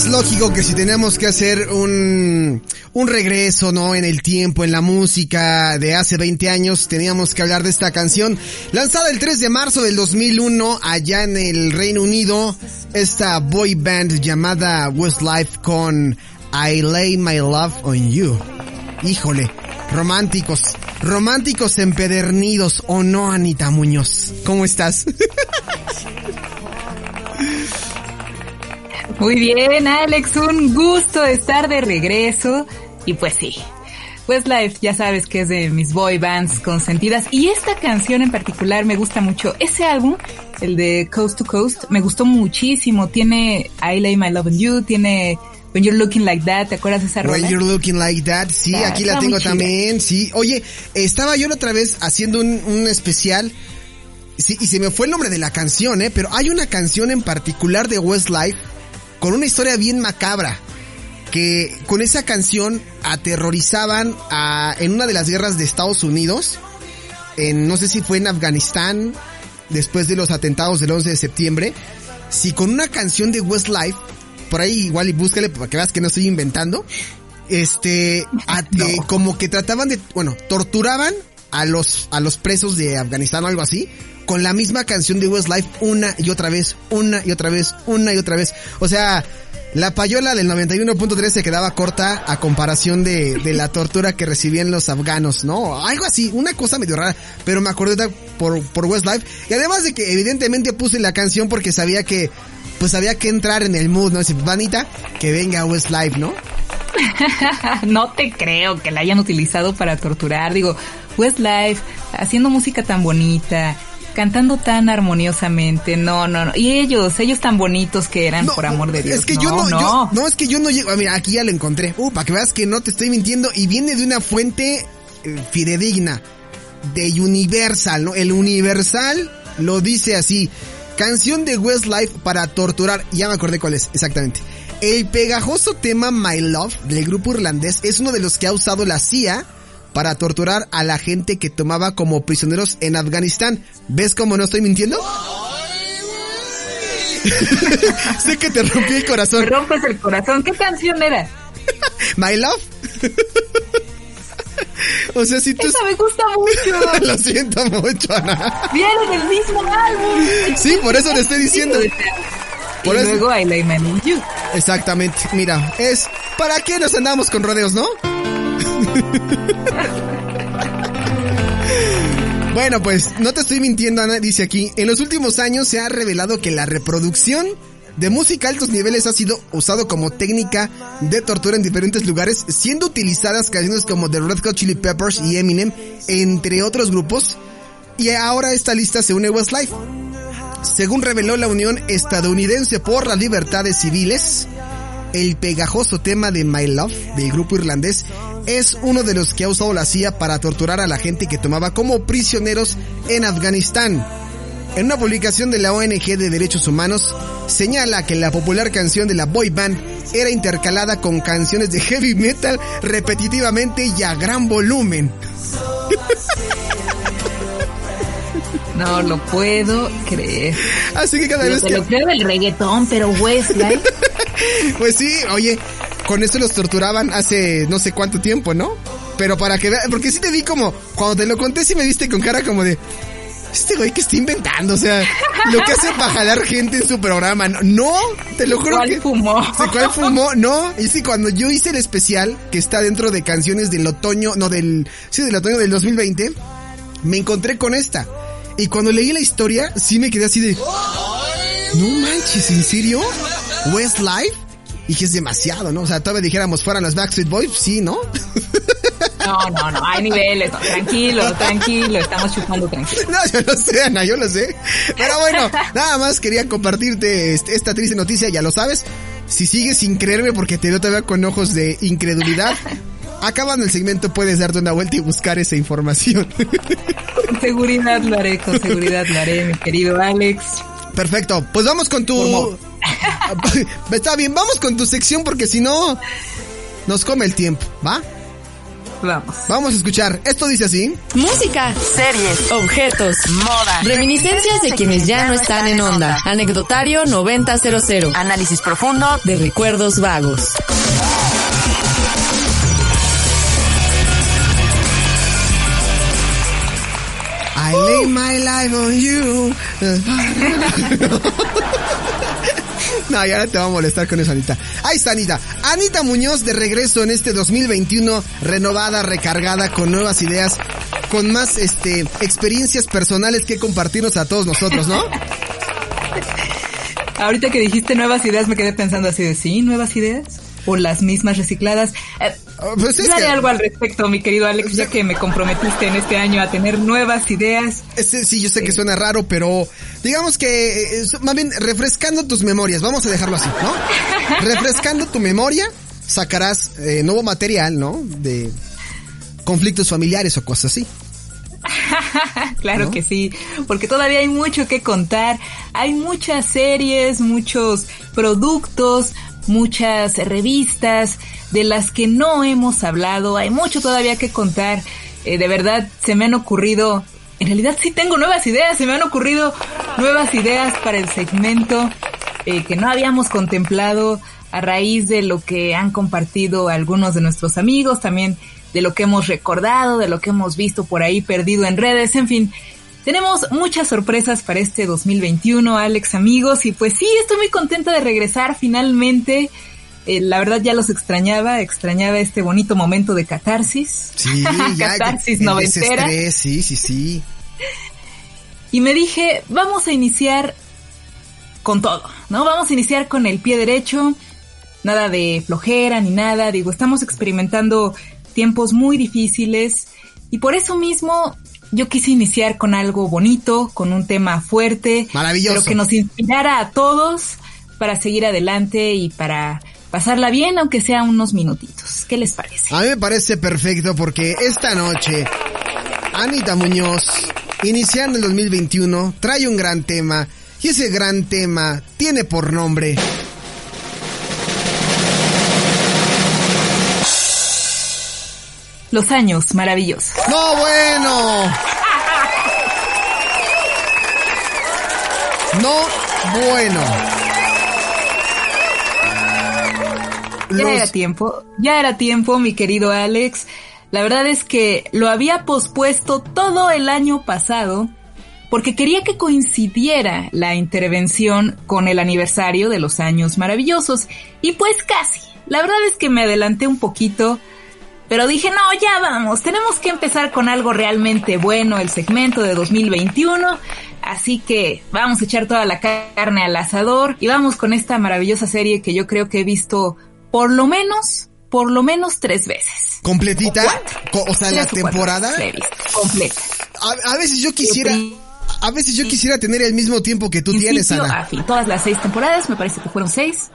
más lógico que si tenemos que hacer un, un regreso, ¿no? En el tiempo, en la música de hace 20 años, teníamos que hablar de esta canción. Lanzada el 3 de marzo del 2001 allá en el Reino Unido, esta boy band llamada Westlife con I Lay My Love on You. Híjole, románticos, románticos empedernidos, ¿o no, Anita Muñoz? ¿Cómo estás? Muy bien, Alex, un gusto estar de regreso. Y pues sí, Westlife ya sabes que es de mis boy bands consentidas. Y esta canción en particular me gusta mucho. Ese álbum, el de Coast to Coast, me gustó muchísimo. Tiene I Lay My Love on You, tiene When You're Looking Like That, ¿te acuerdas de esa rola? When You're Looking Like That, sí, aquí la tengo también, sí. Oye, estaba yo la otra vez haciendo un, un especial, sí, y se me fue el nombre de la canción, eh, pero hay una canción en particular de Westlife con una historia bien macabra. Que con esa canción aterrorizaban a, en una de las guerras de Estados Unidos. En, no sé si fue en Afganistán, después de los atentados del 11 de septiembre. Si con una canción de Westlife, por ahí igual y búscale para que veas que no estoy inventando. Este, a, no. eh, como que trataban de, bueno, torturaban a los, a los presos de Afganistán o algo así con la misma canción de Westlife una y otra vez, una y otra vez, una y otra vez. O sea, la payola del 91.3 se quedaba corta a comparación de, de, la tortura que recibían los afganos, ¿no? Algo así, una cosa medio rara, pero me acordé por, por Westlife. Y además de que evidentemente puse la canción porque sabía que, pues había que entrar en el mood, ¿no? Dice, Vanita, que venga Westlife, ¿no? no te creo que la hayan utilizado para torturar. Digo, Westlife, haciendo música tan bonita, cantando tan armoniosamente, no, no, no. Y ellos, ellos tan bonitos que eran, no, por amor de Dios. Es que no, yo no, no. Yo, no, es que yo no llego, mira, aquí ya lo encontré. Uh, para que veas que no te estoy mintiendo y viene de una fuente eh, fidedigna de Universal, ¿no? El Universal lo dice así. Canción de Westlife para torturar. Ya me acordé cuál es, exactamente. El pegajoso tema My Love del grupo irlandés es uno de los que ha usado la CIA para torturar a la gente que tomaba como prisioneros en Afganistán. ¿Ves cómo no estoy mintiendo? sé que te rompí el corazón. Me rompes el corazón. ¿Qué canción era? My Love. o sea, si tú... Esa me gusta mucho. Lo siento mucho, Ana. Viene del mismo álbum. Sí, por eso le estoy diciendo. Por y eso... luego I Lay My You. Exactamente. Mira, es... ¿Para qué nos andamos con rodeos, no? Bueno, pues no te estoy mintiendo, Ana, dice aquí. En los últimos años se ha revelado que la reproducción de música a altos niveles ha sido usado como técnica de tortura en diferentes lugares, siendo utilizadas canciones como The Red Hot Chili Peppers y Eminem, entre otros grupos. Y ahora esta lista se une a Westlife. Según reveló la Unión Estadounidense por las Libertades Civiles, el pegajoso tema de My Love del grupo irlandés es uno de los que ha usado la CIA para torturar a la gente que tomaba como prisioneros en Afganistán. En una publicación de la ONG de Derechos Humanos, señala que la popular canción de la boy band era intercalada con canciones de heavy metal repetitivamente y a gran volumen. No lo puedo creer. Así que cada vez te que... lo creo del reggaetón, pero Westlife... pues sí, oye, con esto los torturaban hace no sé cuánto tiempo, ¿no? Pero para que vean, porque sí te vi como, cuando te lo conté sí me viste con cara como de, este güey que está inventando, o sea, lo que hace para jalar gente en su programa, no, no te lo juro ¿Cuál que... fumó? ¿Sí, ¿Cuál fumó? No, y sí, cuando yo hice el especial, que está dentro de canciones del otoño, no, del, sí, del otoño del 2020, me encontré con esta. Y cuando leí la historia, sí me quedé así de, no manches, ¿en serio? Westlife? Y que es demasiado, ¿no? O sea, todavía dijéramos fueran los Backstreet Boys, sí, ¿no? No, no, no, hay niveles, no, tranquilo, tranquilo, estamos chupando tranquilo. No, yo lo sé, Ana, yo lo sé. Pero bueno, nada más quería compartirte esta triste noticia, ya lo sabes. Si sigues sin creerme porque te veo todavía con ojos de incredulidad, acabando el segmento puedes darte una vuelta y buscar esa información. Con seguridad lo haré, con seguridad lo haré, mi querido Alex. Perfecto, pues vamos con tu... Está bien, vamos con tu sección porque si no nos come el tiempo, ¿va? Vamos. Vamos a escuchar. Esto dice así. Música, series, objetos, moda, reminiscencias de quienes ya no están en onda. Anecdotario 9000. Análisis profundo de recuerdos vagos. I lay my life on you. No, ya te va a molestar con eso, Anita. Ahí está, Anita. Anita Muñoz de regreso en este 2021, renovada, recargada, con nuevas ideas, con más este experiencias personales que compartirnos a todos nosotros, ¿no? Ahorita que dijiste nuevas ideas, me quedé pensando así de sí, nuevas ideas o las mismas recicladas. Eh, oh, pues algo al respecto, mi querido Alex, ya que me comprometiste en este año a tener nuevas ideas. sí, yo sé que suena raro, pero digamos que, eh, más bien, refrescando tus memorias, vamos a dejarlo así, ¿no? refrescando tu memoria, sacarás eh, nuevo material, ¿no? De conflictos familiares o cosas así. claro que sí, porque todavía hay mucho que contar, hay muchas series, muchos productos, muchas revistas de las que no hemos hablado, hay mucho todavía que contar, eh, de verdad se me han ocurrido, en realidad sí tengo nuevas ideas, se me han ocurrido nuevas ideas para el segmento eh, que no habíamos contemplado a raíz de lo que han compartido algunos de nuestros amigos, también de lo que hemos recordado, de lo que hemos visto por ahí perdido en redes, en fin, tenemos muchas sorpresas para este 2021, Alex, amigos, y pues sí, estoy muy contenta de regresar finalmente. Eh, la verdad ya los extrañaba, extrañaba este bonito momento de catarsis. Sí, catarsis noventera. Sí, sí, sí. Y me dije, vamos a iniciar con todo, ¿no? Vamos a iniciar con el pie derecho, nada de flojera ni nada, digo, estamos experimentando tiempos muy difíciles y por eso mismo yo quise iniciar con algo bonito, con un tema fuerte, maravilloso, pero que nos inspirara a todos para seguir adelante y para pasarla bien, aunque sea unos minutitos. ¿Qué les parece? A mí me parece perfecto porque esta noche Anita Muñoz, iniciando el 2021, trae un gran tema y ese gran tema tiene por nombre Los años maravillosos. No, bueno. No, bueno. Ya era tiempo, ya era tiempo, mi querido Alex. La verdad es que lo había pospuesto todo el año pasado porque quería que coincidiera la intervención con el aniversario de los años maravillosos. Y pues casi. La verdad es que me adelanté un poquito pero dije, no, ya vamos, tenemos que empezar con algo realmente bueno, el segmento de 2021. Así que vamos a echar toda la carne al asador y vamos con esta maravillosa serie que yo creo que he visto por lo menos, por lo menos tres veces. ¿Completita? O, sea, la temporada. completa. A, veces yo quisiera... A veces yo quisiera tener el mismo tiempo que tú tienes, Ana. A fin, todas las seis temporadas, me parece que fueron seis.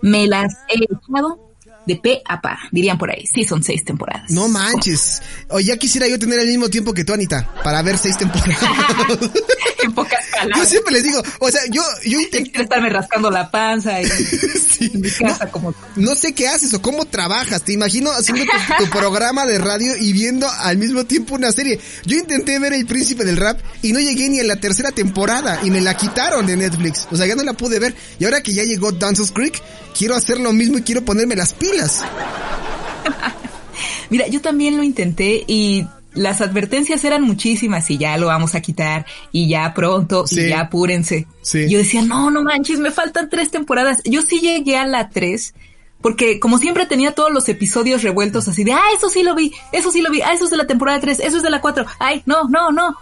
Me las he echado de pe a pa, dirían por ahí. Sí, son seis temporadas. No manches. O ya quisiera yo tener el mismo tiempo que tú, Anita, para ver seis temporadas. en pocas palabras. Yo siempre les digo, o sea, yo, yo intento... estarme rascando la panza y en mi casa no, como... No sé qué haces o cómo trabajas. Te imagino haciendo tu, tu, programa de radio y viendo al mismo tiempo una serie. Yo intenté ver El Príncipe del Rap y no llegué ni a la tercera temporada y me la quitaron de Netflix. O sea, ya no la pude ver. Y ahora que ya llegó Dances Creek, quiero hacer lo mismo y quiero ponerme las pilas. Mira, yo también lo intenté y las advertencias eran muchísimas y ya lo vamos a quitar y ya pronto y ya apúrense. Yo decía, no, no manches, me faltan tres temporadas. Yo sí llegué a la tres porque como siempre tenía todos los episodios revueltos así de, ah, eso sí lo vi, eso sí lo vi, ah, eso es de la temporada tres, eso es de la cuatro, ay, no, no, no.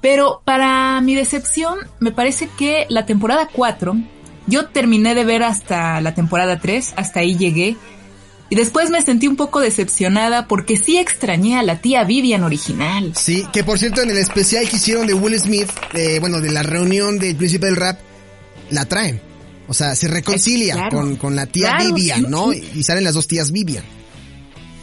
Pero para mi decepción, me parece que la temporada cuatro yo terminé de ver hasta la temporada 3, hasta ahí llegué. Y después me sentí un poco decepcionada porque sí extrañé a la tía Vivian original. Sí, que por cierto en el especial que hicieron de Will Smith, eh, bueno, de la reunión del príncipe del rap, la traen. O sea, se reconcilia con, con, la tía Vivian, ¿no? Y salen las dos tías Vivian.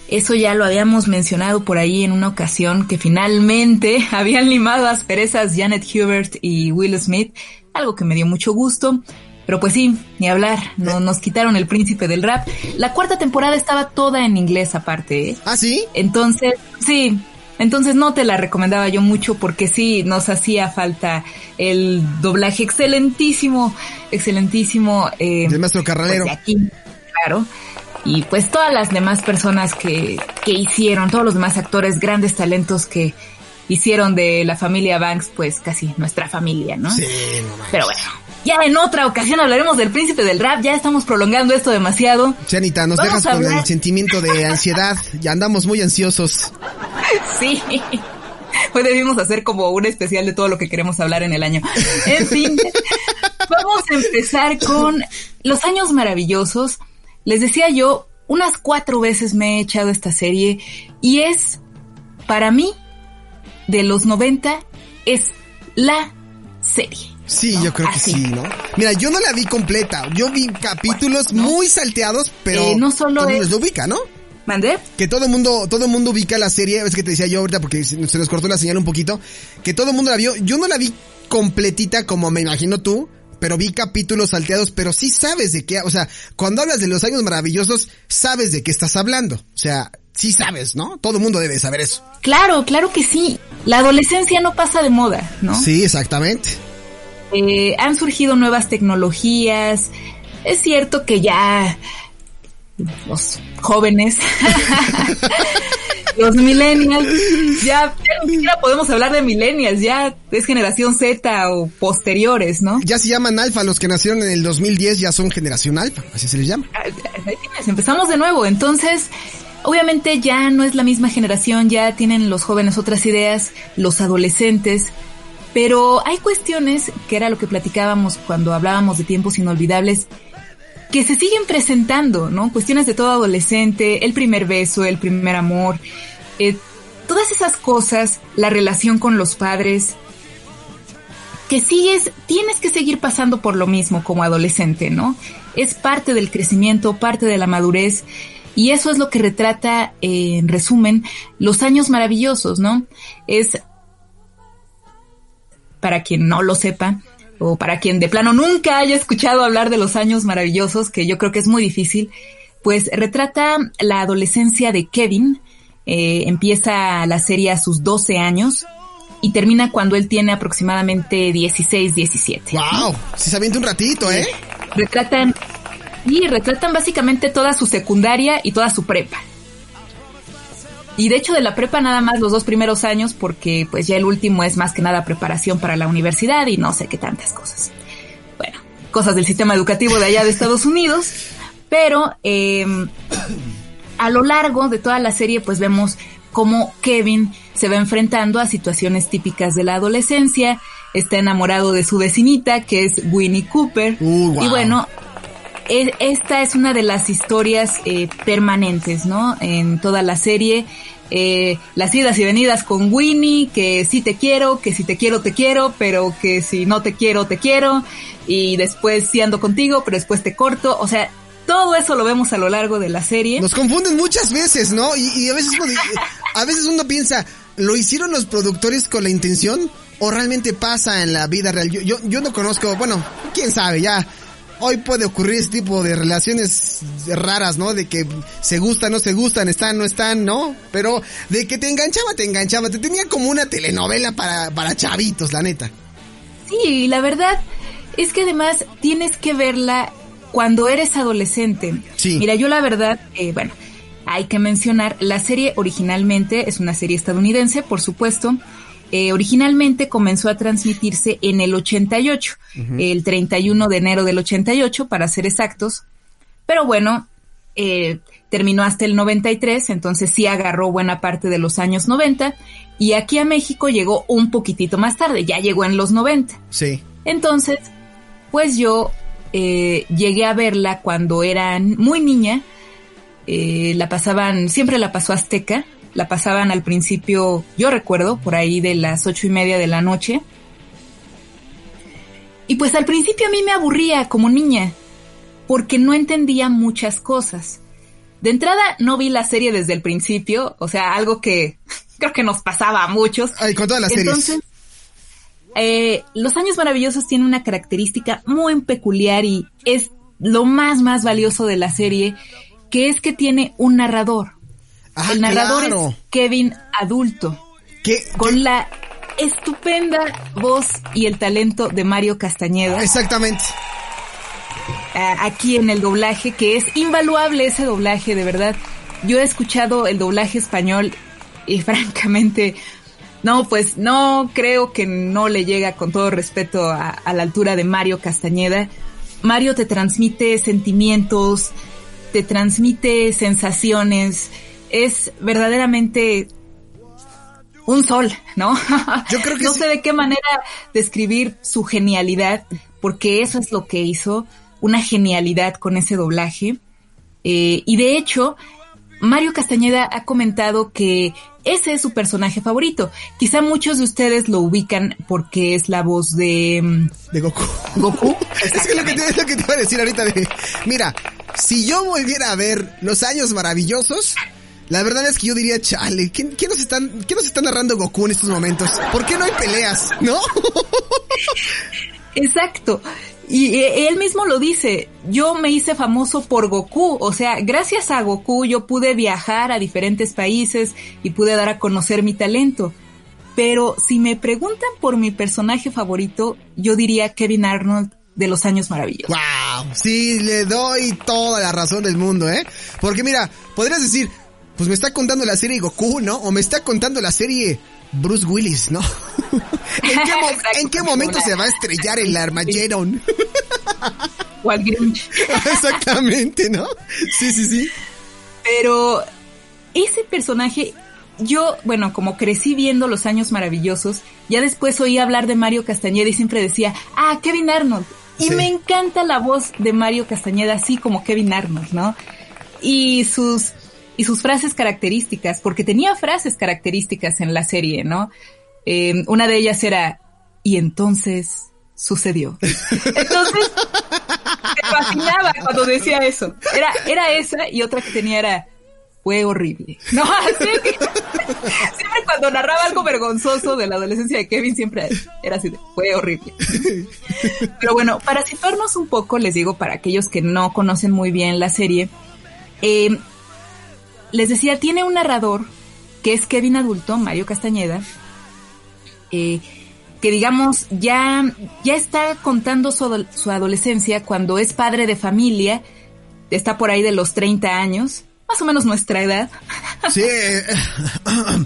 Eso ya lo habíamos mencionado por ahí en una ocasión que finalmente habían limado asperezas Janet Hubert y Will Smith, algo que me dio mucho gusto. Pero pues sí, ni hablar, no, nos quitaron el príncipe del rap. La cuarta temporada estaba toda en inglés aparte. ¿eh? ¿Ah, sí? Entonces, sí, entonces no te la recomendaba yo mucho porque sí nos hacía falta el doblaje excelentísimo, excelentísimo. Eh, Del maestro Carralero. Pues, aquí, claro. Y pues todas las demás personas que, que hicieron, todos los demás actores, grandes talentos que hicieron de la familia Banks, pues casi nuestra familia, ¿no? Sí, no Pero bueno, ya en otra ocasión hablaremos del príncipe del rap, ya estamos prolongando esto demasiado. Chanita, nos dejas con el sentimiento de ansiedad, ya andamos muy ansiosos. Sí. Hoy debimos hacer como un especial de todo lo que queremos hablar en el año. En fin, vamos a empezar con los años maravillosos. Les decía yo, unas cuatro veces me he echado esta serie y es, para mí, de los 90, es la serie. Sí, yo creo que sí, ¿no? Mira, yo no la vi completa. Yo vi capítulos muy salteados, pero eh, no solo es... lo ubica, ¿no? ¿Mandé? Que todo el mundo, todo el mundo ubica la serie, es que te decía yo ahorita porque se nos cortó la señal un poquito, que todo el mundo la vio. Yo no la vi completita como me imagino tú, pero vi capítulos salteados, pero sí sabes de qué, o sea, cuando hablas de los años maravillosos, sabes de qué estás hablando. O sea, sí sabes, ¿no? Todo el mundo debe saber eso. Claro, claro que sí. La adolescencia no pasa de moda, ¿no? Sí, exactamente. Eh, han surgido nuevas tecnologías. Es cierto que ya los jóvenes, los millennials, ya, ya, ni siquiera podemos hablar de millennials, ya es generación Z o posteriores, ¿no? Ya se llaman alfa, los que nacieron en el 2010 ya son generación alfa, así se les llama. Ah, empezamos de nuevo, entonces obviamente ya no es la misma generación, ya tienen los jóvenes otras ideas, los adolescentes, pero hay cuestiones, que era lo que platicábamos cuando hablábamos de tiempos inolvidables, que se siguen presentando, ¿no? Cuestiones de todo adolescente, el primer beso, el primer amor, eh, todas esas cosas, la relación con los padres, que sigues, tienes que seguir pasando por lo mismo como adolescente, ¿no? Es parte del crecimiento, parte de la madurez, y eso es lo que retrata, en resumen, los años maravillosos, ¿no? Es para quien no lo sepa, o para quien de plano nunca haya escuchado hablar de los años maravillosos, que yo creo que es muy difícil, pues retrata la adolescencia de Kevin, eh, empieza la serie a sus 12 años y termina cuando él tiene aproximadamente 16, 17. ¡Wow! Si se avienta un ratito, ¿eh? Retratan, y retratan básicamente toda su secundaria y toda su prepa. Y de hecho de la prepa nada más los dos primeros años porque pues ya el último es más que nada preparación para la universidad y no sé qué tantas cosas. Bueno, cosas del sistema educativo de allá de Estados Unidos. Pero em, a lo largo de toda la serie pues vemos cómo Kevin se va enfrentando a situaciones típicas de la adolescencia. Está enamorado de su vecinita que es Winnie Cooper. Uh, y bueno, esta es una de las historias eh, permanentes, ¿no? En toda la serie. Eh, las idas y venidas con Winnie, que sí te quiero, que si te quiero, te quiero, pero que si no te quiero, te quiero, y después sí ando contigo, pero después te corto, o sea, todo eso lo vemos a lo largo de la serie. Nos confunden muchas veces, ¿no? Y, a veces a veces uno piensa, ¿lo hicieron los productores con la intención? ¿O realmente pasa en la vida real? Yo, yo, yo no conozco, bueno, quién sabe, ya hoy puede ocurrir ese tipo de relaciones raras, ¿no? De que se gustan, no se gustan, están, no están, ¿no? Pero de que te enganchaba, te enganchaba. Te tenía como una telenovela para, para chavitos, la neta. Sí, la verdad es que además tienes que verla cuando eres adolescente. Sí. Mira, yo la verdad, eh, bueno, hay que mencionar, la serie originalmente es una serie estadounidense, por supuesto, eh, originalmente comenzó a transmitirse en el 88, el 31 de enero del 88, para ser exactos. Pero bueno, eh, terminó hasta el 93, entonces sí agarró buena parte de los años 90. Y aquí a México llegó un poquitito más tarde, ya llegó en los 90. Sí. Entonces, pues yo eh, llegué a verla cuando era muy niña. la pasaban, siempre la pasó Azteca, la pasaban al principio, yo recuerdo, por ahí de las ocho y media de la noche. Y pues al principio a mí me aburría como niña, porque no entendía muchas cosas. De entrada no vi la serie desde el principio, o sea, algo que creo que nos pasaba a muchos. Ay, con todas las Entonces, eh, Los Años Maravillosos tiene una característica muy peculiar y es lo más, más valioso de la serie, que es que tiene un narrador. Ah, El narrador claro. es Kevin adulto, ¿Qué- con qué- la estupenda voz y el talento de Mario Castañeda. Exactamente. a- aquí en el doblaje, que es invaluable ese doblaje, de verdad. Yo he escuchado el doblaje español y francamente, no, pues no creo que no le llega con todo respeto a, a la altura de Mario Castañeda. Mario te transmite sentimientos, te transmite sensaciones, es verdaderamente un sol, ¿no? Yo creo que no sí. sé de qué manera describir su genialidad, porque eso es lo que hizo, una genialidad con ese doblaje. Eh, y de hecho, Mario Castañeda ha comentado que ese es su personaje favorito. Quizá muchos de ustedes lo ubican porque es la voz de mm, De Goku. Goku. Es que lo que, te, es lo que te iba a decir ahorita de, mira, si yo volviera a ver los años maravillosos, la verdad es que yo diría, chale, ¿qué, qué nos están, qué nos está narrando Goku en estos momentos? ¿Por qué no hay peleas? ¿No? Exacto. Y él mismo lo dice, yo me hice famoso por Goku, o sea, gracias a Goku yo pude viajar a diferentes países y pude dar a conocer mi talento. Pero si me preguntan por mi personaje favorito, yo diría Kevin Arnold de los años maravillosos. wow, sí, le doy toda la razón del mundo, ¿eh? Porque mira, podrías decir, pues me está contando la serie Goku, ¿no? O me está contando la serie Bruce Willis, ¿no? ¿En qué, mo- Exacto, ¿en qué momento se va a estrellar el Armageddon? O al Grinch. Exactamente, ¿no? Sí, sí, sí. Pero ese personaje, yo, bueno, como crecí viendo Los Años Maravillosos, ya después oí hablar de Mario Castañeda y siempre decía, ah, Kevin Arnold. Y Sí. me encanta la voz de Mario Castañeda, así como Kevin Arnold, ¿no? Y sus, y sus frases características, porque tenía frases características en la serie, ¿no? Eh, una de ellas era, y entonces sucedió. Entonces, me fascinaba cuando decía eso. Era, era esa y otra que tenía era, fue horrible. No, así que, siempre cuando narraba algo vergonzoso de la adolescencia de Kevin, siempre era así de, fue horrible. Pero bueno, para situarnos un poco, les digo, para aquellos que no conocen muy bien la serie, eh, les decía, tiene un narrador que es Kevin adulto, Mario Castañeda, eh, que digamos ya, ya está contando su, su adolescencia cuando es padre de familia, está por ahí de los 30 años, más o menos nuestra edad. Sí. eh,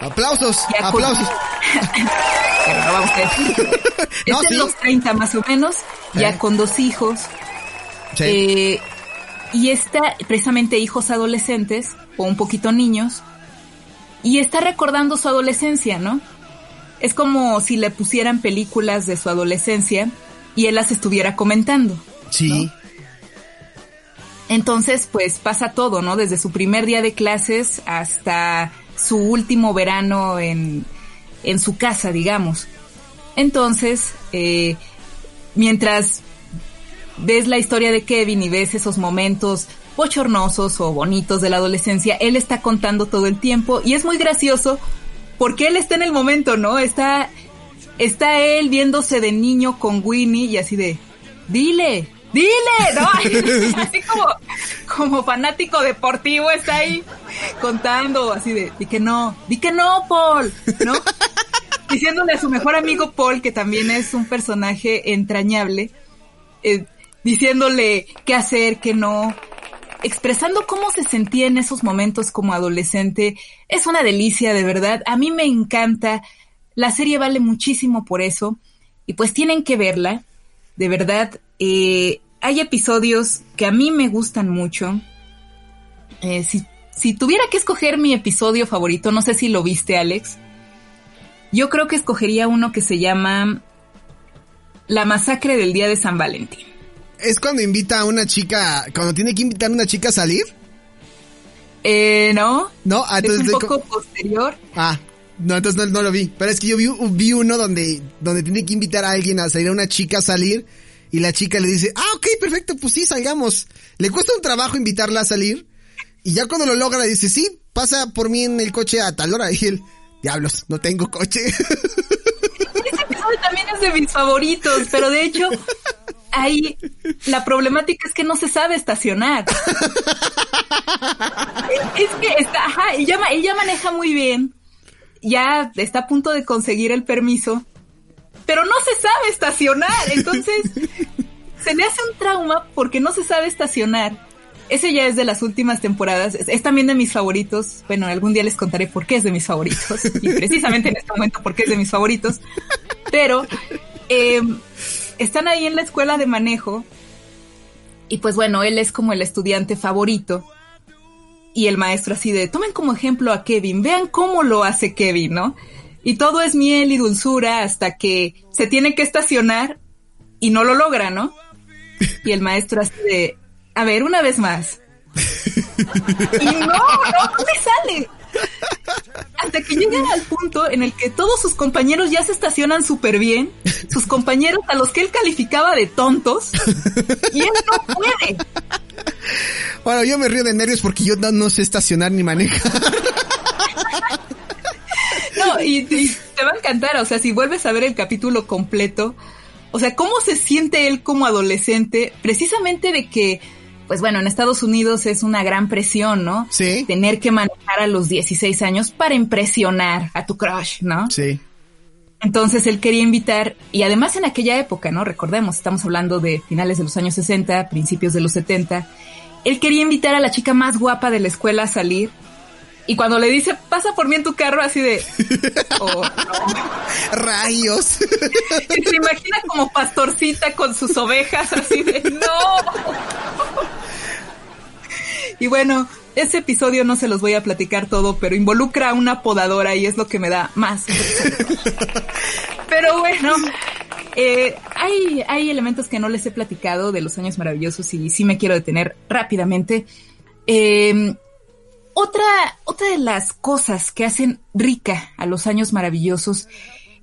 aplausos, Ya aplausos. Pero no vamos a decir. No, es de sí. los 30 más o menos, ya Eh. con dos hijos. Sí. Eh, y está precisamente hijos adolescentes o un poquito niños y está recordando su adolescencia, ¿no? Es como si le pusieran películas de su adolescencia y él las estuviera comentando. sí. Entonces, pues pasa todo, ¿no? Desde su primer día de clases hasta su último verano en, en su casa, digamos. Entonces, eh, mientras ves la historia de Kevin y ves esos momentos bochornosos o bonitos de la adolescencia, él está contando todo el tiempo y es muy gracioso porque él está en el momento, ¿no? Está, está él viéndose de niño con Winnie y así de, dile, dile, ¿no? así como, como fanático deportivo está ahí contando así de, di que no, di que no, Paul, ¿no? Diciéndole a su mejor amigo Paul, que también es un personaje entrañable, eh, diciéndole qué hacer, qué no, expresando cómo se sentía en esos momentos como adolescente. Es una delicia, de verdad. A mí me encanta. La serie vale muchísimo por eso. Y pues tienen que verla. De verdad, eh, hay episodios que a mí me gustan mucho. Eh, si, si tuviera que escoger mi episodio favorito, no sé si lo viste, Alex. Yo creo que escogería uno que se llama La masacre del día de San Valentín. Es cuando invita a una chica, cuando tiene que invitar a una chica a salir. Eh, ¿no? No, ah, es entonces un de- poco posterior. Ah, no, entonces no, no lo vi. Pero es que yo vi, vi uno donde, donde tiene que invitar a alguien a salir, a una chica a salir, y la chica le dice, ah, ok, perfecto, pues sí, salgamos. Le cuesta un trabajo invitarla a salir, y ya cuando lo logra le dice, sí, pasa por mí en el coche a tal hora, y él, diablos, no tengo coche. también es de mis favoritos, pero de hecho, ahí la problemática es que no se sabe estacionar. es que está, ajá, ella, ella maneja muy bien, ya está a punto de conseguir el permiso, pero no se sabe estacionar, entonces se le hace un trauma porque no se sabe estacionar. Ese ya es de las últimas temporadas. Es, también de mis favoritos. Bueno, algún día les contaré por qué es de mis favoritos. Y precisamente en este momento por qué es de mis favoritos. Pero em, están ahí en la escuela de manejo. Y pues bueno, él es como el estudiante favorito. Y el maestro así de, tomen como ejemplo a Kevin, vean cómo lo hace Kevin, ¿no? Y todo es miel y dulzura hasta que se tiene que estacionar y no lo logra, ¿no? Y el maestro así de, a ver, una vez más. y no, no, no me sale. Hasta que llegan al punto en el que todos sus compañeros ya se estacionan súper bien, sus compañeros a los que él calificaba de tontos, y él no puede. Bueno, yo me río de nervios porque yo no, sé estacionar ni manejar. No, y, te va a encantar, o sea, si vuelves a ver el capítulo completo, o sea, cómo se siente él como adolescente, precisamente de que pues bueno, en Estados Unidos es una gran presión, ¿no? Sí. Tener que manejar a los 16 años para impresionar a tu crush, ¿no? Sí. Entonces él quería invitar, y además en aquella época, ¿no? Recordemos, estamos hablando de finales de los años 60, principios de los 70. Él quería invitar a la chica más guapa de la escuela a salir. Y cuando le dice, pasa por mí en tu carro, así de... Oh, Rayos. se imagina como pastorcita con sus ovejas, así de... No. Y bueno, ese episodio no se los voy a platicar todo, pero involucra a una podadora y es lo que me da más. pero bueno, eh, hay, hay elementos que no les he platicado de los años maravillosos y sí me quiero detener rápidamente. Em, otra, otra de las cosas que hacen rica a los años maravillosos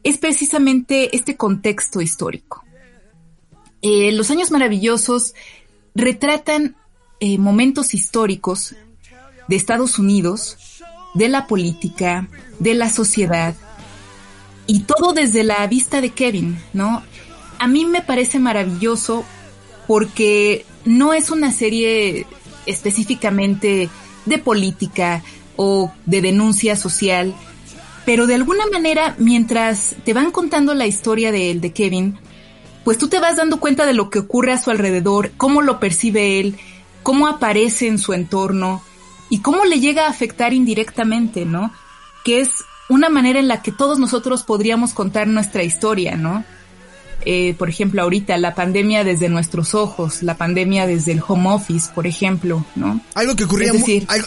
es precisamente este contexto histórico. Eh, los años maravillosos retratan eh, momentos históricos de Estados Unidos, de la política, de la sociedad, y todo desde la vista de Kevin, ¿no? A mí me parece maravilloso porque no es una serie específicamente de política o de denuncia social, pero de alguna manera mientras te van contando la historia de él, de Kevin, pues tú te vas dando cuenta de lo que ocurre a su alrededor, cómo lo percibe él, cómo aparece en su entorno y cómo le llega a afectar indirectamente, ¿no? Que es una manera en la que todos nosotros podríamos contar nuestra historia, ¿no? Eh, por ejemplo, ahorita la pandemia desde nuestros ojos, la pandemia desde el home office, por ejemplo, ¿no? Algo que ocurría,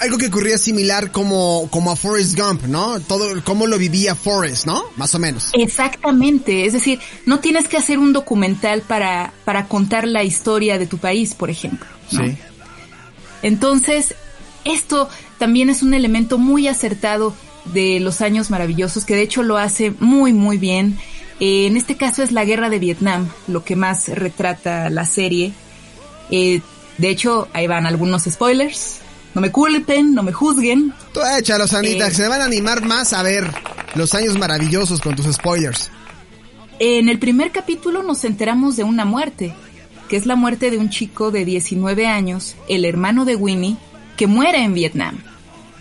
algo que ocurría similar como, como a Forrest Gump, ¿no? Todo, cómo lo vivía Forrest, ¿no? Más o menos. Exactamente, es decir, no tienes que hacer un documental para, para contar la historia de tu país, por ejemplo. Sí. Entonces, esto también es un elemento muy acertado de los años maravillosos, que de hecho lo hace muy, muy bien. Eh, en este caso es la guerra de Vietnam, lo que más retrata la serie. Eh, de hecho, ahí van algunos spoilers. No me culpen, no me juzguen. Tú échalos, Anita, eh, se van a animar más a ver los años maravillosos con tus spoilers. En el primer capítulo nos enteramos de una muerte que es la muerte de un chico de 19 años, el hermano de Winnie, que muere en Vietnam.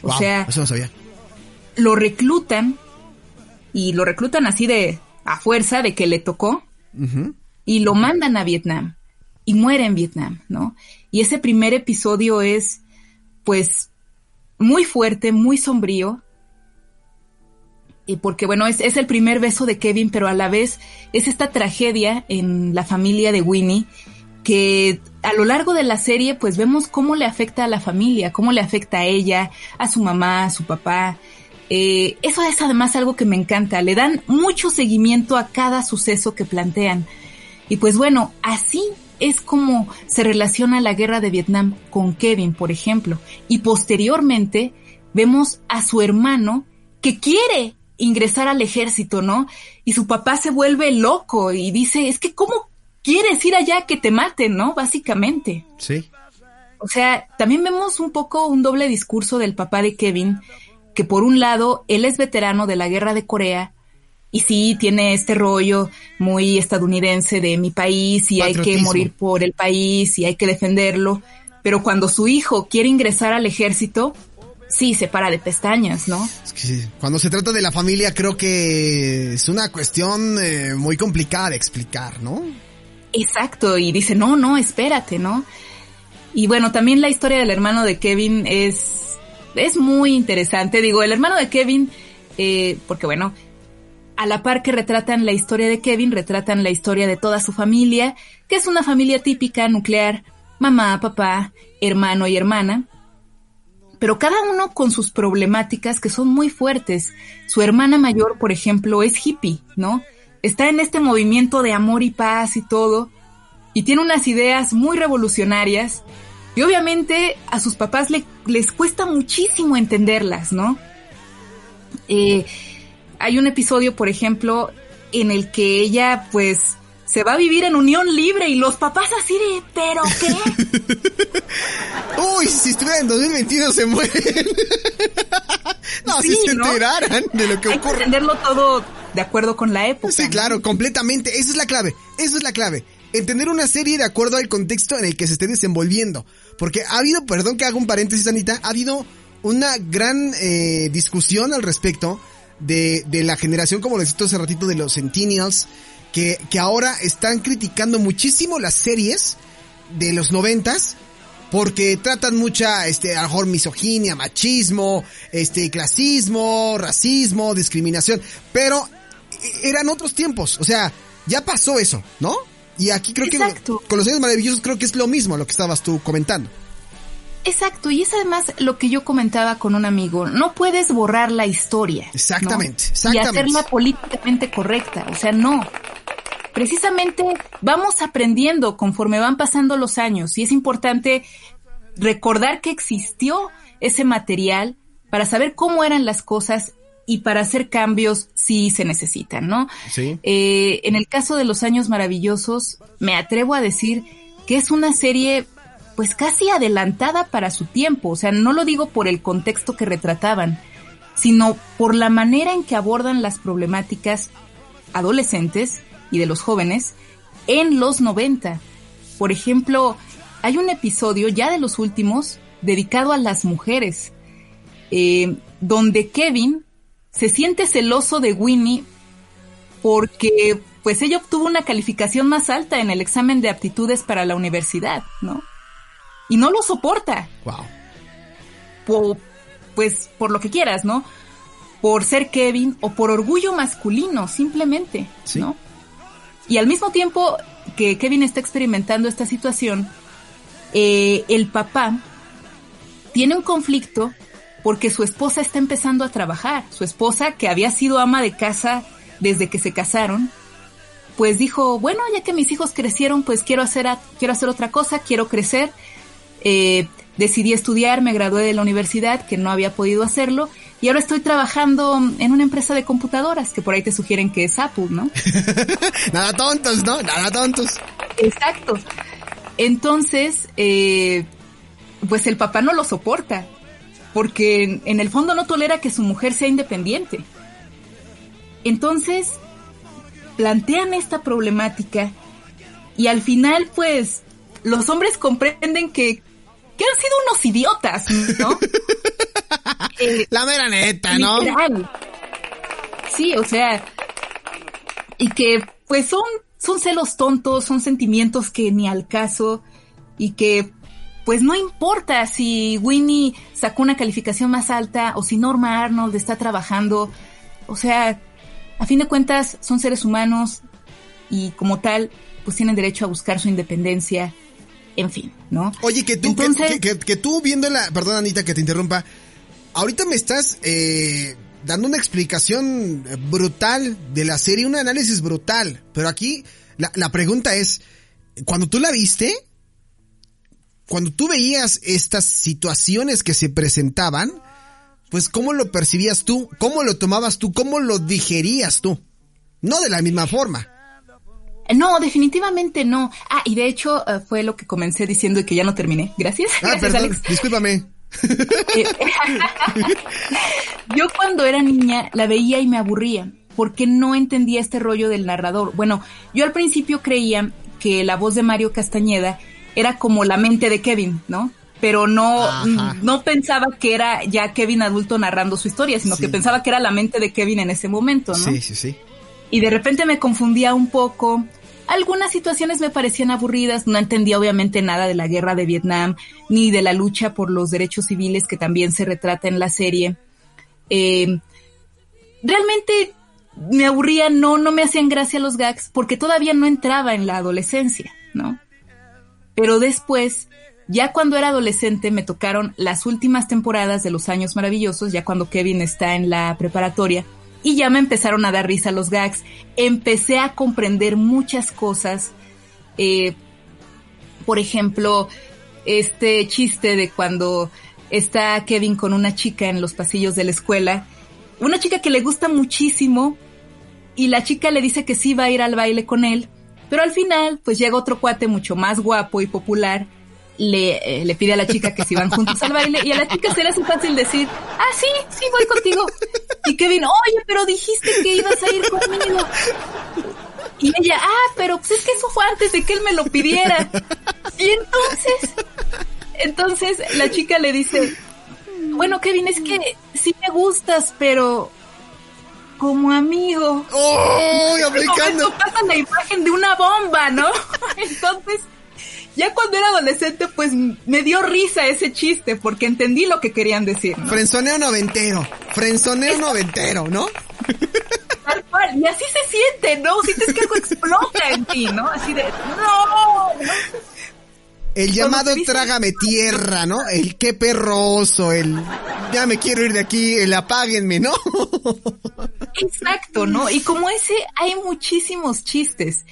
O sea, eso no sabía. lo reclutan y lo reclutan así de a fuerza de que le tocó y lo mandan a Vietnam y muere en Vietnam, ¿no? Y ese primer episodio es, pues, muy fuerte, muy sombrío. Y porque, bueno, es, es el primer beso de Kevin, pero a la vez es esta tragedia en la familia de Winnie que a lo largo de la serie pues vemos cómo le afecta a la familia, cómo le afecta a ella, a su mamá, a su papá. Eh, eso es además algo que me encanta, le dan mucho seguimiento a cada suceso que plantean. Y pues bueno, así es como se relaciona la guerra de Vietnam con Kevin, por ejemplo. Y posteriormente vemos a su hermano que quiere ingresar al ejército, ¿no? Y su papá se vuelve loco y dice, es que ¿cómo quieres ir allá que te maten, ¿no? Básicamente. Sí. O sea, también vemos un poco un doble discurso del papá de Kevin, que por un lado, él es veterano de la guerra de Corea, y sí tiene este rollo muy estadounidense de mi país y hay que morir por el país y hay que defenderlo, pero cuando su hijo quiere ingresar al ejército, sí se para de pestañas, ¿no? Es que cuando se trata de la familia creo que es una cuestión eh, muy complicada de explicar, ¿no? Exacto, y dice, no, no, espérate, ¿no? Y bueno, también la historia del hermano de Kevin es, es muy interesante. Digo, el hermano de Kevin, eh, porque bueno, a la par que retratan la historia de Kevin, retratan la historia de toda su familia, que es una familia típica, nuclear, mamá, papá, hermano y hermana, pero cada uno con sus problemáticas que son muy fuertes. Su hermana mayor, por ejemplo, es hippie, ¿no? Está en este movimiento de amor y paz y todo, y tiene unas ideas muy revolucionarias, y obviamente a sus papás les cuesta muchísimo entenderlas, ¿no? Eh, hay un episodio, por ejemplo, en el que ella, pues, se va a vivir en unión libre y los papás así de, ¿pero qué? Uy, si estuviera en 2022 se mueren. no, si se enteraran de lo que Hay ocurre. Que entenderlo todo de acuerdo con la época. Sí, claro, completamente. Esa es la clave. Esa es la clave. Entender una serie de acuerdo al contexto en el que se esté desenvolviendo. Porque ha habido, perdón que haga un paréntesis, Anita, ha habido una gran eh, discusión al respecto de, de la generación, como les hace ratito, de los Centennials, que, que ahora están criticando muchísimo las series de los noventas, porque tratan mucha, este, a lo mejor misoginia, machismo, este, clasismo, racismo, discriminación, pero eran otros tiempos, o sea, ya pasó eso, ¿no? Y aquí creo Exacto. que con los años maravillosos creo que es lo mismo lo que estabas tú comentando. Exacto, y es además lo que yo comentaba con un amigo, no puedes borrar la historia. Exactamente, ¿no? exactamente. Y hacerla políticamente correcta, o sea, no. Precisamente vamos aprendiendo conforme van pasando los años y es importante recordar que existió ese material para saber cómo eran las cosas y para hacer cambios si se necesitan, ¿no? Sí. Eh, en el caso de los años maravillosos, me atrevo a decir que es una serie pues casi adelantada para su tiempo, o sea, no lo digo por el contexto que retrataban, sino por la manera en que abordan las problemáticas adolescentes y de los jóvenes en los 90. Por ejemplo, hay un episodio ya de los últimos dedicado a las mujeres, eh, donde Kevin se siente celoso de Winnie porque pues ella obtuvo una calificación más alta en el examen de aptitudes para la universidad, ¿no? Y no lo soporta. Wow. Por, pues por lo que quieras, ¿no? Por ser Kevin o por orgullo masculino, simplemente, Sí. ¿no? Y al mismo tiempo que Kevin está experimentando esta situación, eh, el papá tiene un conflicto porque su esposa está empezando a trabajar. Su esposa, que había sido ama de casa desde que se casaron, pues dijo, bueno, ya que mis hijos crecieron, pues quiero hacer, quiero hacer otra cosa, quiero crecer. Eh, decidí estudiar, me gradué de la universidad, que no había podido hacerlo, y ahora estoy trabajando en una empresa de computadoras, que por ahí te sugieren que es Apple, ¿no? Nada tontos, ¿no? Nada tontos. Exacto. Entonces, eh, pues el papá no lo soporta, porque en, en el fondo no tolera que su mujer sea independiente. Entonces, plantean esta problemática y al final, pues, los hombres comprenden que, que han sido unos idiotas, ¿no? Eh, La mera neta, ¿no? Literal. Sí, o sea, y que pues son, son celos tontos, son sentimientos que ni al caso y que pues no importa si Winnie sacó una calificación más alta o si Norma Arnold está trabajando, o sea, a fin de cuentas son seres humanos y como tal pues tienen derecho a buscar su independencia, en fin, ¿no? Oye, que tú, que- Entonces- que, que- que tú viendo la, perdón Anita que te interrumpa, ahorita me estás eh, dando una explicación brutal de la serie, un análisis brutal, pero aquí la, la pregunta es, cuando tú la viste, cuando tú veías estas situaciones que se presentaban, pues ¿cómo lo percibías tú? ¿Cómo lo tomabas tú? ¿Cómo lo digerías tú? No de la misma forma. No, definitivamente no. Ah, y de hecho eh, fue lo que comencé diciendo y que ya no terminé. Gracias. Ah, Gracias, perdón, Alex. discúlpame. Eh, Yo cuando era niña la veía y me aburría, porque no entendía este rollo del narrador. Bueno, yo al principio creía que la voz de Mario Castañeda era como la mente de Kevin, ¿no? Pero no, no pensaba que era ya Kevin adulto narrando su historia, sino que pensaba que era la mente de Kevin en ese momento, ¿no? Sí, sí, sí. Y de repente me confundía un poco. Algunas situaciones me parecían aburridas, no entendía obviamente nada de la guerra de Vietnam, ni de la lucha por los derechos civiles que también se retrata en la serie. Eh, realmente me aburría, no, no me hacían gracia los gags porque todavía no entraba en la adolescencia, ¿no? Pero después, ya cuando era adolescente, me tocaron las últimas temporadas de Los Años Maravillosos, ya cuando Kevin está en la preparatoria, y ya me empezaron a dar risa los gags. Empecé a comprender muchas cosas. Eh, por ejemplo, este chiste de cuando está Kevin con una chica en los pasillos de la escuela una chica que le gusta muchísimo y la chica le dice que sí va a ir al baile con él, pero al final pues llega otro cuate mucho más guapo y popular, le, eh, le pide a la chica que si van juntos al baile y a la chica se le hace fácil decir, ah sí, sí voy contigo. Y Kevin, oye, pero dijiste que ibas a ir conmigo. Y ella, ah, pero pues es que eso fue antes de que él me lo pidiera. Y entonces, entonces la chica le dice, bueno, Kevin, es que sí me gustas, pero como amigo. ¡Oh! Aplicando. pasa la imagen de una bomba, ¿no? Entonces, ya cuando era adolescente, pues me dio risa ese chiste, porque entendí lo que querían decir. ¿no? Frenzoneo noventero. Frenzoneo noventero, ¿no? Tal cual. Y así se siente, ¿no? Sientes que algo explota en ti, ¿no? Así de, ¡no! El llamado trágame tierra, ¿no? El qué perroso, el ya me quiero ir de aquí, el apáguenme, ¿no? Exacto, ¿no? Y como ese hay muchísimos chistes.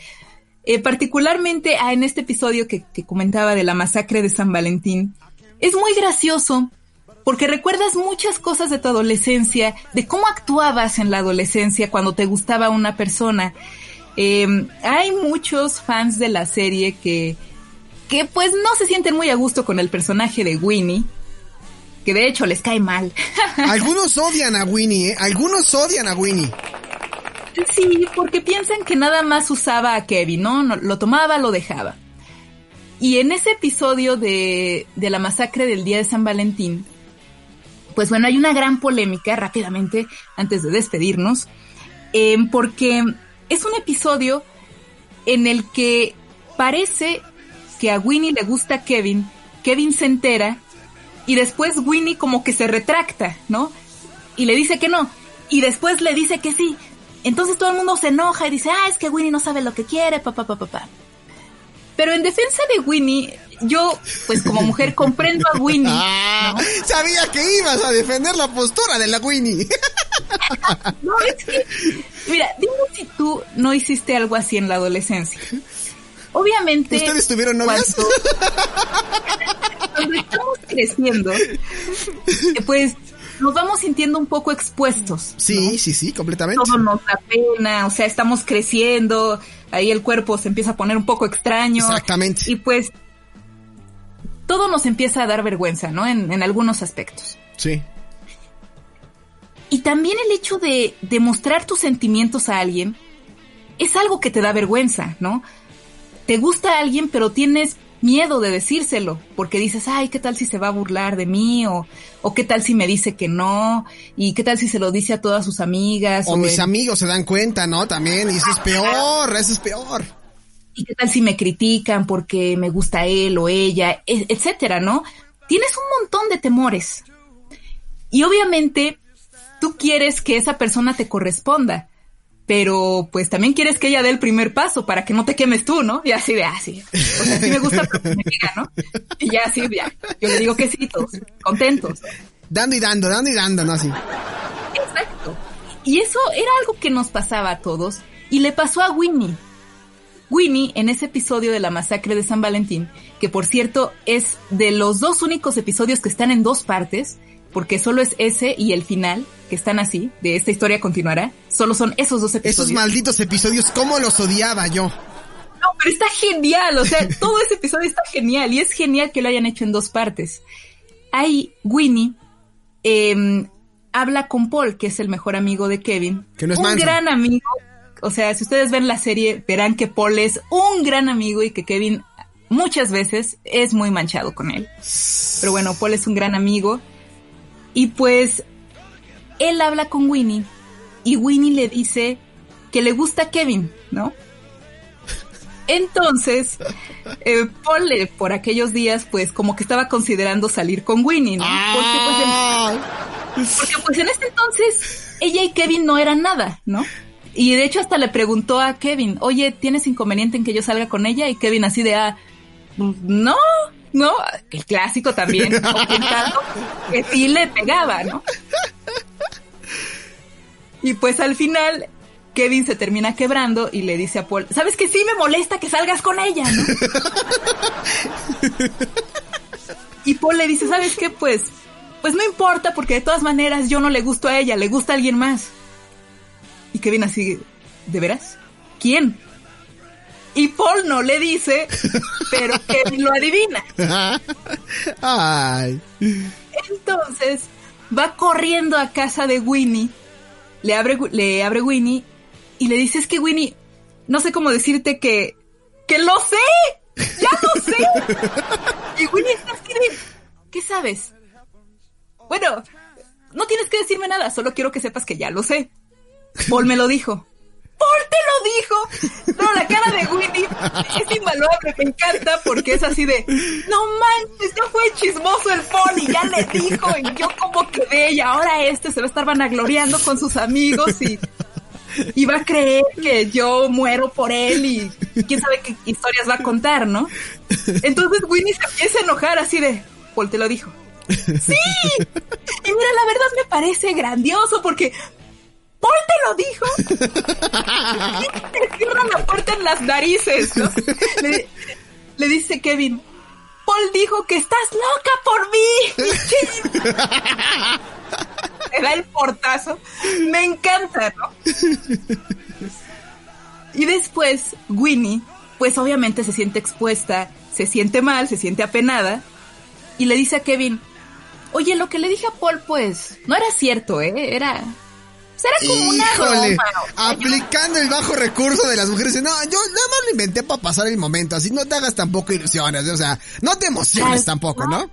Eh, particularmente ah, en este episodio que, comentaba de la masacre de San Valentín, es muy gracioso porque recuerdas muchas cosas de tu adolescencia, de cómo actuabas en la adolescencia cuando te gustaba una persona. Eh, hay muchos fans de la serie que que pues no se sienten muy a gusto con el personaje de Winnie, que de hecho les cae mal. Algunos odian a Winnie, ¿eh? Algunos odian a Winnie. Sí, porque piensan que nada más usaba a Kevin, ¿no? Lo tomaba, lo dejaba. Y en ese episodio de, de la masacre del día de San Valentín, pues bueno, hay una gran polémica rápidamente antes de despedirnos, eh, porque es un episodio en el que parece que a Winnie le gusta Kevin, Kevin se entera y después Winnie como que se retracta, ¿no? Y le dice que no. Y después le dice que sí. Entonces todo el mundo se enoja y dice, ah, es que Winnie no sabe lo que quiere, papá, papá, papá. Pero en defensa de Winnie, yo, pues como mujer, comprendo a Winnie. Ah, sabía que ibas a defender la postura de la Winnie. no, es que, mira, dime si tú no hiciste algo así en la adolescencia. Obviamente. ¿Ustedes tuvieron novias? Cuando, estamos creciendo, pues nos vamos sintiendo un poco expuestos. Sí, sí, sí, completamente. Todo nos da pena, o sea, estamos creciendo, ahí el cuerpo se empieza a poner un poco extraño. Exactamente. Y pues todo nos empieza a dar vergüenza, ¿no? En, en algunos aspectos. Sí. Y también el hecho de demostrar tus sentimientos a alguien es algo que te da vergüenza, ¿no? te gusta a alguien, pero tienes miedo de decírselo, porque dices, ay, ¿qué tal si se va a burlar de mí? O, o qué tal si me dice que no, y qué tal si se lo dice a todas sus amigas. O, mis amigos se dan cuenta, ¿no? También, y eso es peor, eso es peor. ¿Y qué tal si me critican porque me gusta él o ella, e, etcétera, ¿no? Tienes un montón de temores. Y obviamente tú quieres que esa persona te corresponda pero pues también quieres que ella dé el primer paso para que no te quemes tú, ¿no? Y así de, así. Ah, o sea, sí me gusta pero que me diga, ¿no? Y ya así, ya. Yo le digo que sí, todos contentos. Dando y dando, dando y dando, ¿no? Así. Exacto. Y eso era algo que nos pasaba a todos y le pasó a Winnie. Winnie, en ese episodio de la masacre de San Valentín, que por cierto es de los dos únicos episodios que están en dos partes, porque solo es ese y el final, que están así, de esta historia continuará, solo son esos dos episodios. Esos malditos episodios, ¿cómo los odiaba yo? No, pero está genial, o sea, todo ese episodio está genial y es genial que lo hayan hecho en dos partes. Ahí Winnie eh, habla con Paul, que es el mejor amigo de Kevin. Que no es un gran amigo. O sea, si ustedes ven la serie, verán que Paul es un gran amigo y que Kevin muchas veces es muy manchado con él. Pero bueno, Paul es un gran amigo. Y pues él habla con Winnie y Winnie le dice que le gusta a Kevin, ¿no? Entonces, eh, Paul por aquellos días, pues como que estaba considerando salir con Winnie, ¿no? Porque pues, en, porque pues en ese entonces ella y Kevin no eran nada, ¿no? Y de hecho hasta le preguntó a Kevin, oye, ¿tienes inconveniente en que yo salga con ella? Y Kevin así de, ah, no, no, el clásico también, que sí le pegaba, ¿no? Y pues al final Kevin se termina quebrando y le dice a Paul, ¿sabes que sí me molesta que salgas con ella, no? y Paul le dice, ¿sabes qué? Pues, pues no importa porque de todas maneras yo no le gusto a ella, le gusta a alguien más. Y Kevin así, ¿de veras? ¿Quién? Y Paul no le dice, pero Kevin lo adivina. Ay. Entonces va corriendo a casa de Winnie, le abre, le abre Winnie y le dice, es que Winnie, no sé cómo decirte que, que lo sé, ya lo sé. y Winnie está así de, ¿qué sabes? Bueno, no tienes que decirme nada, solo quiero que sepas que ya lo sé. Paul me lo dijo. Paul te lo dijo. No, la cara de Winnie es invaluable, me encanta porque es así de, no manches, ya fue chismoso el Paul y ya le dijo y yo como quedé y ahora este se va a estar vanagloriando con sus amigos y, y va a creer que yo muero por él y quién sabe qué historias va a contar, ¿no? Entonces Winnie se empieza a enojar así de, Paul te lo dijo. Sí. Y mira, la verdad me parece grandioso porque Paul te lo dijo. te cierra la puerta en las narices. Le, dice Kevin, Paul dijo que estás loca por mí. Le da el portazo. Me encanta, ¿no? Y después, Winnie, pues obviamente se siente expuesta, se siente mal, se siente apenada. Y le dice a Kevin, oye, lo que le dije a Paul, pues, no era cierto, ¿eh? Era, Será como una Aplicando el bajo recurso de las mujeres. No, yo nada más lo inventé para pasar el momento. Así no te hagas tampoco ilusiones. O sea, no te emociones tampoco, ¿no?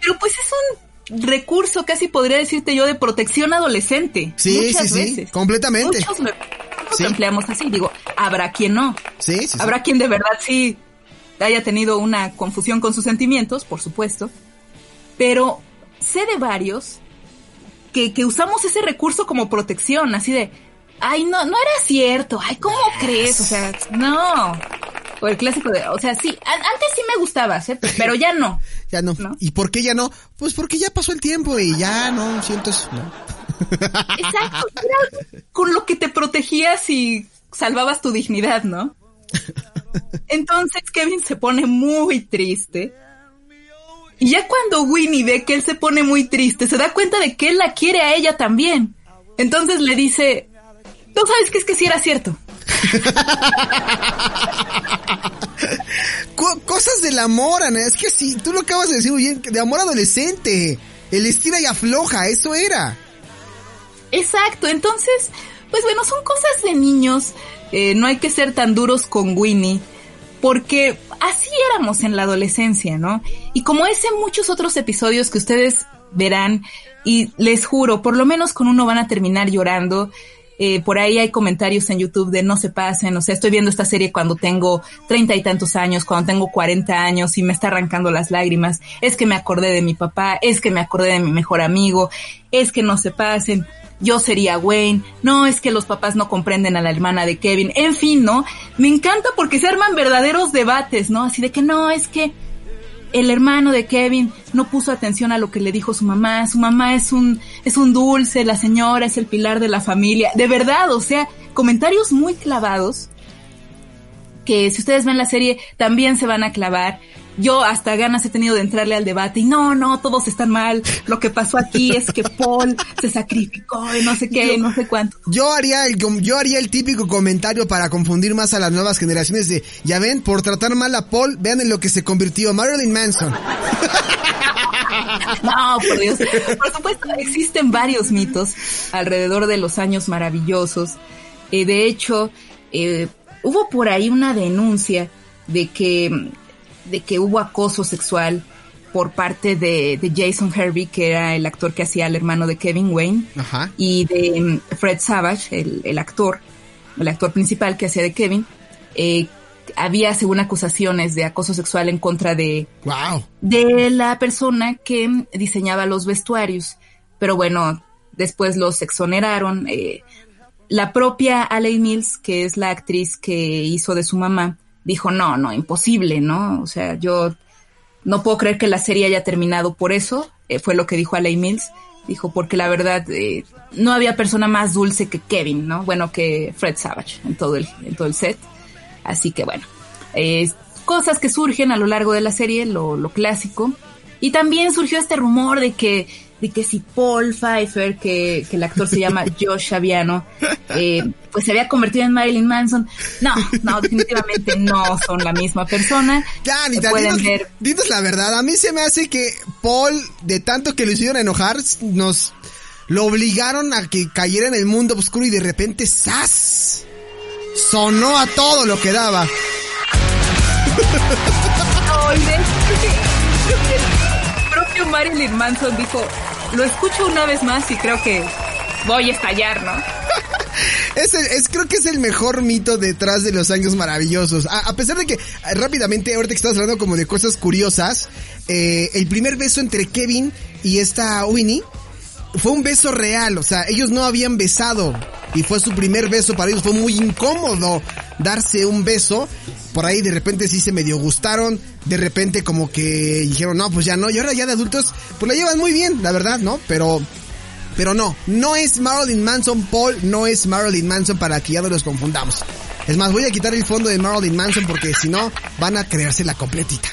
Pero pues es un recurso, casi podría decirte yo, de protección adolescente. Sí, sí, sí. Completamente. Muchos lo empleamos así. Digo, habrá quien no. Sí, sí. Habrá quien de verdad sí haya tenido una confusión con sus sentimientos, por supuesto. Pero sé de varios que, usamos ese recurso como protección, así de, ay, no, no era cierto, ay, ¿cómo crees? O sea, no. O el clásico de, o sea, sí, antes sí me gustaba, ¿eh? pero ya no. Ya no. ¿Y por qué ya no? Pues porque ya pasó el tiempo y ya no siento eso. Exacto. con lo que te protegías y salvabas tu dignidad, ¿no? Entonces Kevin se pone muy triste y ya cuando Winnie ve que él se pone muy triste, se da cuenta de que él la quiere a ella también. Entonces le dice, ¿tú sabes que es que sí era cierto? Cosas del amor, Ana. Es que sí, tú lo acabas de decir muy bien, de amor adolescente. El estira y afloja, eso era. Exacto, entonces, pues bueno, son cosas de niños. Eh, no hay que ser tan duros con Winnie porque así éramos en la adolescencia, ¿no? Y como es en muchos otros episodios que ustedes verán, y les juro, por lo menos con uno van a terminar llorando. Eh, por ahí hay comentarios en YouTube de no se pasen, o sea, estoy viendo esta serie cuando tengo treinta y tantos años, cuando tengo cuarenta años y me está arrancando las lágrimas, es que me acordé de mi papá, es que me acordé de mi mejor amigo, es que no se pasen yo sería Wayne, no es que los papás no comprenden a la hermana de Kevin, en fin, ¿no? Me encanta porque se arman verdaderos debates, ¿no? Así de que no, es que el hermano de Kevin no puso atención a lo que le dijo su mamá, su mamá es un, es un dulce, la señora es el pilar de la familia, de verdad, o sea, comentarios muy clavados que si ustedes ven la serie también se van a clavar yo hasta ganas he tenido de entrarle al debate y no, no, todos están mal. Lo que pasó aquí es que Paul se sacrificó y no sé qué, no sé cuánto. Yo haría el, yo haría el típico comentario para confundir más a las nuevas generaciones de, ya ven, por tratar mal a Paul, vean en lo que se convirtió Marilyn Manson. no, por Dios. Por supuesto, existen varios mitos alrededor de los años maravillosos. Eh, de hecho, eh, hubo por ahí una denuncia de que, de que hubo acoso sexual por parte de, Jason Hervey, que era el actor que hacía al hermano de Kevin Wayne, y de mm, Fred Savage, el, actor, el actor principal que hacía de Kevin, eh, había según acusaciones de acoso sexual en contra de, de la persona que diseñaba los vestuarios. Pero bueno, después los exoneraron. Eh, la propia Alec Mills, que es la actriz que hizo de su mamá, dijo, no, no, imposible, ¿no? O sea, yo no puedo creer que la serie haya terminado por eso, eh, fue lo que dijo Alec Mills. Dijo, porque la verdad, eh, no había persona más dulce que Kevin, ¿no? Bueno, que Fred Savage en todo el, en todo el set. Así que bueno, cosas que surgen a lo largo de la serie, lo, lo clásico. Y también surgió este rumor de que de que si Paul Pfeiffer, que, que el actor se llama Josh Aviano, eh, pues se había convertido en Marilyn Manson. No, no, definitivamente no son la misma persona. Ya, Anita, pueden ver. la verdad. A mí se me hace que Paul, de tanto que lo hicieron enojar, nos lo obligaron a que cayera en el mundo oscuro y de repente ¡zas! Sonó a todo lo que daba. propio Marilyn Manson dijo, lo escucho una vez más y creo que voy a estallar, ¿no? es, es, creo que es el mejor mito detrás de los años maravillosos. A, pesar de que eh, rápidamente, ahorita que estás hablando como de cosas curiosas, eh, el primer beso entre Kevin y esta Winnie fue un beso real, o sea, ellos no habían besado y fue su primer beso para ellos, fue muy incómodo darse un beso. Por ahí de repente sí se medio gustaron, de repente como que dijeron, no, pues ya no, y ahora ya de adultos, pues la llevan muy bien, la verdad, ¿no? Pero, pero no, no es Marilyn Manson, Paul, no es Marilyn Manson para que ya no los confundamos. Es más, voy a quitar el fondo de Marilyn Manson porque si no, van a creerse la completita.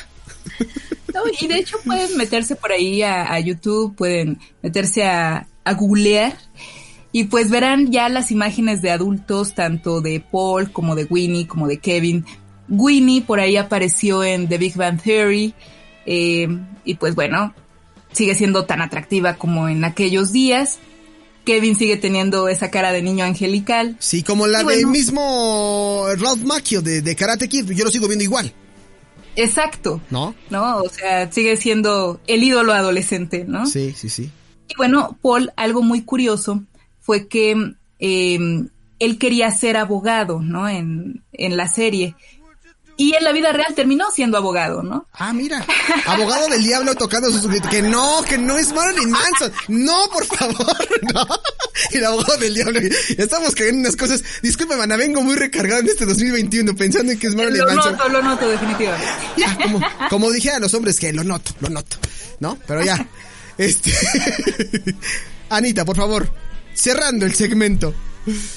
No, y de hecho pueden meterse por ahí a, YouTube, pueden meterse a, a googlear y pues verán ya las imágenes de adultos, tanto de Paul como de Winnie, como de Kevin. Winnie por ahí apareció en The Big Bang Theory. Eh, y pues bueno, sigue siendo tan atractiva como en aquellos días. Kevin sigue teniendo esa cara de niño angelical. Sí, como la del mismo Ralph Macchio de, de Karate Kid. Yo lo sigo viendo igual. Exacto. ¿No? ¿No? O sea, sigue siendo el ídolo adolescente, ¿no? Sí, sí, sí. Y bueno, Paul, algo muy curioso fue que em, él quería ser abogado, ¿no? En, en la serie. Y en la vida real terminó siendo abogado, ¿no? Ah, mira, abogado del diablo tocando sus que no, que no es Marilyn Manson. No, por favor, no. El abogado del diablo. Estamos cayendo en unas cosas. Disculpe, mana, vengo muy recargado en este 2021 pensando en que es Marilyn Manson. Lo noto, lo noto, definitivamente. Ya, como, como dije a los hombres que lo noto, lo noto. ¿No? Pero ya. Este. Anita, por favor, cerrando el segmento.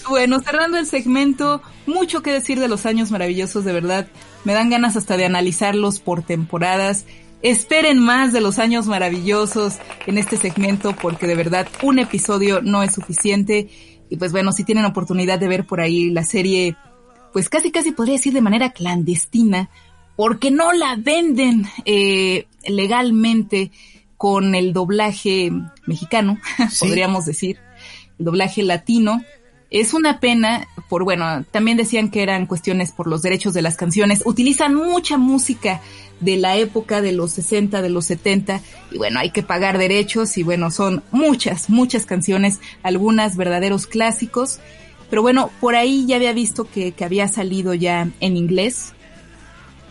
Bueno, cerrando el segmento, mucho que decir de los años maravillosos, de verdad. Me dan ganas hasta de analizarlos por temporadas. Esperen más de los años maravillosos en este segmento porque de verdad un episodio no es suficiente. Y pues bueno, si tienen oportunidad de ver por ahí la serie, pues casi casi podría decir de manera clandestina, porque no la venden eh, legalmente con el doblaje mexicano, podríamos decir, el doblaje latino. Es una pena, por bueno, también decían que eran cuestiones por los derechos de las canciones. Utilizan mucha música de la época de los 60, de los 70, y bueno, hay que pagar derechos, y bueno, son muchas, muchas canciones, algunas verdaderos clásicos. Pero bueno, por ahí ya había visto que, que había salido ya en inglés.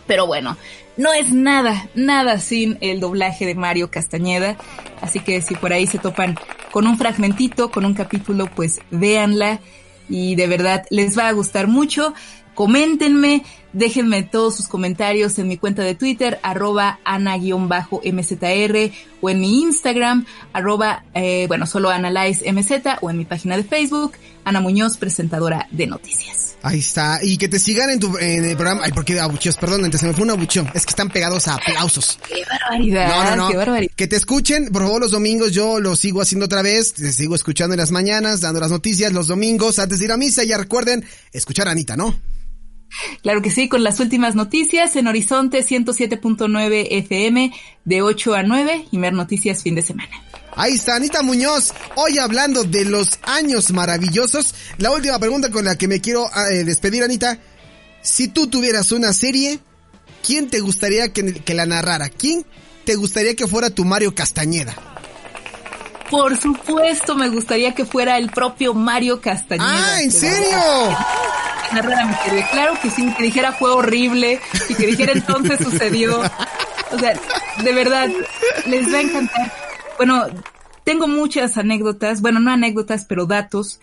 Pero bueno, no es nada, nada sin el doblaje de Mario Castañeda. Así que si por ahí se topan con un fragmentito, con un capítulo, pues véanla y de verdad les va a gustar mucho. Coméntenme, déjenme todos sus comentarios en mi cuenta de Twitter, arroba ana-mzr, o en mi Instagram, arroba, eh, bueno, solo analyzemz, o en mi página de Facebook, Ana Muñoz, presentadora de noticias. Ahí está. Y que te sigan en tu en el programa. Ay, porque abucheos, perdón, antes se me fue un abucheo. Es que están pegados a aplausos. Qué barbaridad. No, no, no. Qué barbaridad. Que te escuchen, por favor, los domingos yo lo sigo haciendo otra vez. Te sigo escuchando en las mañanas, dando las noticias los domingos antes de ir a misa. Ya recuerden, escuchar a Anita, ¿no? Claro que sí, con las últimas noticias en Horizonte 107.9 FM de 8 a 9 y Mer Noticias fin de semana. Ahí está, Anita Muñoz. Hoy hablando de los años maravillosos. La última pregunta con la que me quiero eh, despedir, Anita. Si tú tuvieras una serie, ¿quién te gustaría que la narrara? ¿Quién te gustaría que fuera tu Mario Castañeda? Por supuesto, me gustaría que fuera el propio Mario Castañeda. ¡Ah, en serio! Claro que sí, que dijera fue horrible y que dijera entonces sucedió. O sea, de verdad, les va a encantar. Bueno, tengo muchas anécdotas, bueno, no anécdotas, pero datos.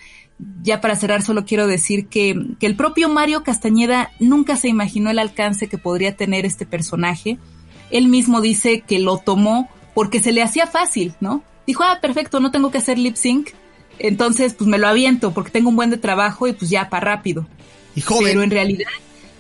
Ya para cerrar, solo quiero decir que, que el propio Mario Castañeda nunca se imaginó el alcance que podría tener este personaje. Él mismo dice que lo tomó porque se le hacía fácil, ¿no? Dijo, ah, perfecto, no tengo que hacer lip sync, entonces pues me lo aviento porque tengo un buen de trabajo y pues ya, para rápido. Y joven. Pero en realidad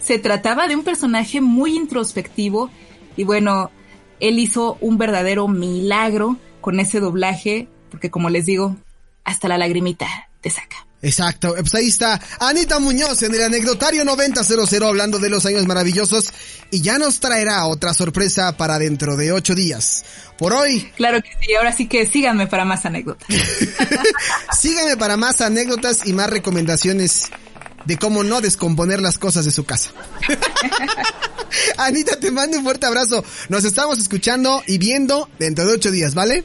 se trataba de un personaje muy introspectivo y bueno, él hizo un verdadero milagro con ese doblaje porque como les digo, hasta la lagrimita te saca. Exacto, pues ahí está Anita Muñoz en el anecdotario 9000 hablando de los años maravillosos y ya nos traerá otra sorpresa para dentro de ocho días. Por hoy. Claro que sí, ahora sí que síganme para más anécdotas. síganme para más anécdotas y más recomendaciones de cómo no descomponer las cosas de su casa. Anita, te mando un fuerte abrazo. Nos estamos escuchando y viendo dentro de ocho días, ¿vale?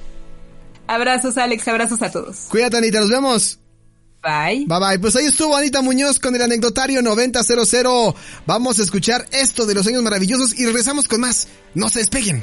Abrazos, Alex, abrazos a todos. Cuídate, Anita, nos vemos. Bye. Bye bye. Pues ahí estuvo Anita Muñoz con el anecdotario 9000. Vamos a escuchar esto de los años maravillosos y regresamos con más. No se despeguen.